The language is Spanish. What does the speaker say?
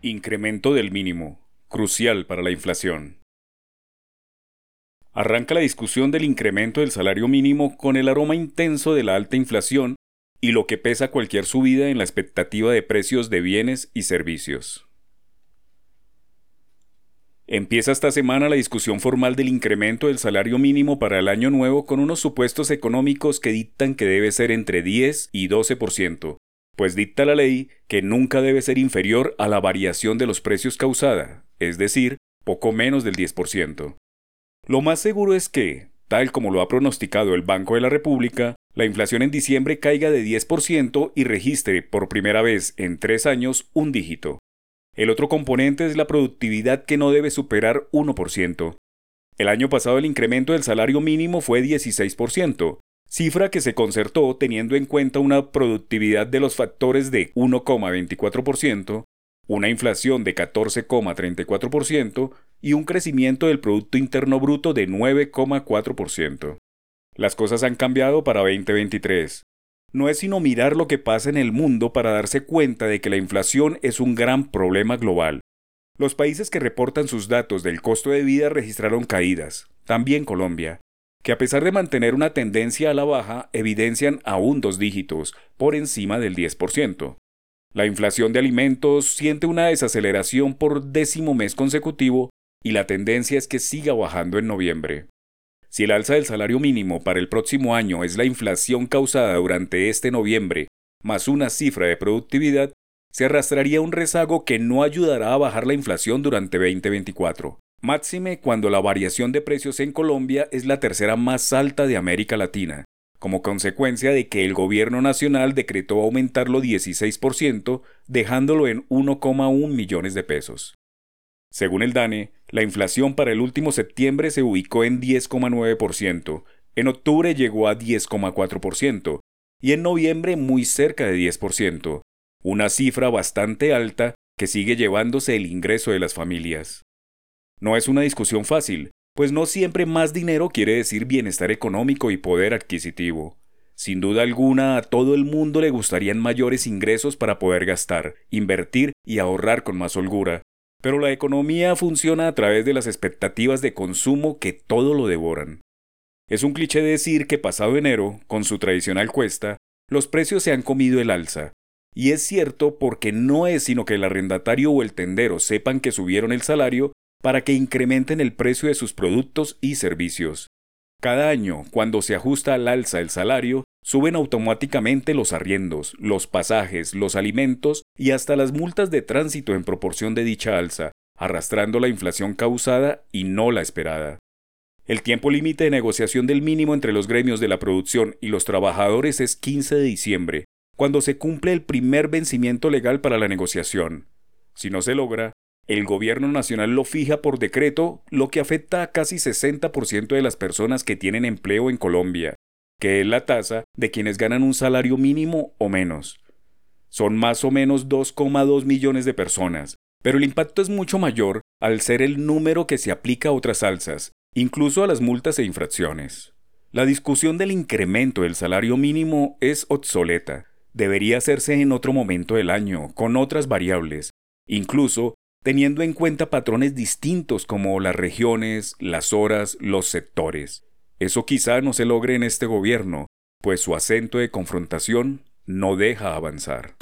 Incremento del mínimo, crucial para la inflación. Arranca la discusión del incremento del salario mínimo con el aroma intenso de la alta inflación y lo que pesa cualquier subida en la expectativa de precios de bienes y servicios. Empieza esta semana la discusión formal del incremento del salario mínimo para el año nuevo con unos supuestos económicos que dictan que debe ser entre 10 y 12%, pues dicta la ley que nunca debe ser inferior a la variación de los precios causada, es decir, poco menos del 10%. Lo más seguro es que, tal como lo ha pronosticado el Banco de la República, la inflación en diciembre caiga de 10% y registre por primera vez en tres años un dígito. El otro componente es la productividad que no debe superar 1%. El año pasado el incremento del salario mínimo fue 16%, cifra que se concertó teniendo en cuenta una productividad de los factores de 1,24%, una inflación de 14,34% y un crecimiento del Producto Interno Bruto de 9,4%. Las cosas han cambiado para 2023. No es sino mirar lo que pasa en el mundo para darse cuenta de que la inflación es un gran problema global. Los países que reportan sus datos del costo de vida registraron caídas, también Colombia, que a pesar de mantener una tendencia a la baja, evidencian aún dos dígitos, por encima del 10%. La inflación de alimentos siente una desaceleración por décimo mes consecutivo y la tendencia es que siga bajando en noviembre. Si el alza del salario mínimo para el próximo año es la inflación causada durante este noviembre, más una cifra de productividad, se arrastraría un rezago que no ayudará a bajar la inflación durante 2024. Máxime cuando la variación de precios en Colombia es la tercera más alta de América Latina, como consecuencia de que el gobierno nacional decretó aumentarlo 16%, dejándolo en 1,1 millones de pesos. Según el DANE, la inflación para el último septiembre se ubicó en 10,9%, en octubre llegó a 10,4% y en noviembre muy cerca de 10%, una cifra bastante alta que sigue llevándose el ingreso de las familias. No es una discusión fácil, pues no siempre más dinero quiere decir bienestar económico y poder adquisitivo. Sin duda alguna, a todo el mundo le gustarían mayores ingresos para poder gastar, invertir y ahorrar con más holgura. Pero la economía funciona a través de las expectativas de consumo que todo lo devoran. Es un cliché decir que pasado enero, con su tradicional cuesta, los precios se han comido el alza. Y es cierto porque no es sino que el arrendatario o el tendero sepan que subieron el salario para que incrementen el precio de sus productos y servicios. Cada año, cuando se ajusta al alza el salario, suben automáticamente los arriendos, los pasajes, los alimentos y hasta las multas de tránsito en proporción de dicha alza, arrastrando la inflación causada y no la esperada. El tiempo límite de negociación del mínimo entre los gremios de la producción y los trabajadores es 15 de diciembre, cuando se cumple el primer vencimiento legal para la negociación. Si no se logra, el gobierno nacional lo fija por decreto, lo que afecta a casi 60% de las personas que tienen empleo en Colombia, que es la tasa de quienes ganan un salario mínimo o menos. Son más o menos 2,2 millones de personas, pero el impacto es mucho mayor al ser el número que se aplica a otras alzas, incluso a las multas e infracciones. La discusión del incremento del salario mínimo es obsoleta. Debería hacerse en otro momento del año, con otras variables, incluso teniendo en cuenta patrones distintos como las regiones, las horas, los sectores. Eso quizá no se logre en este gobierno, pues su acento de confrontación no deja avanzar.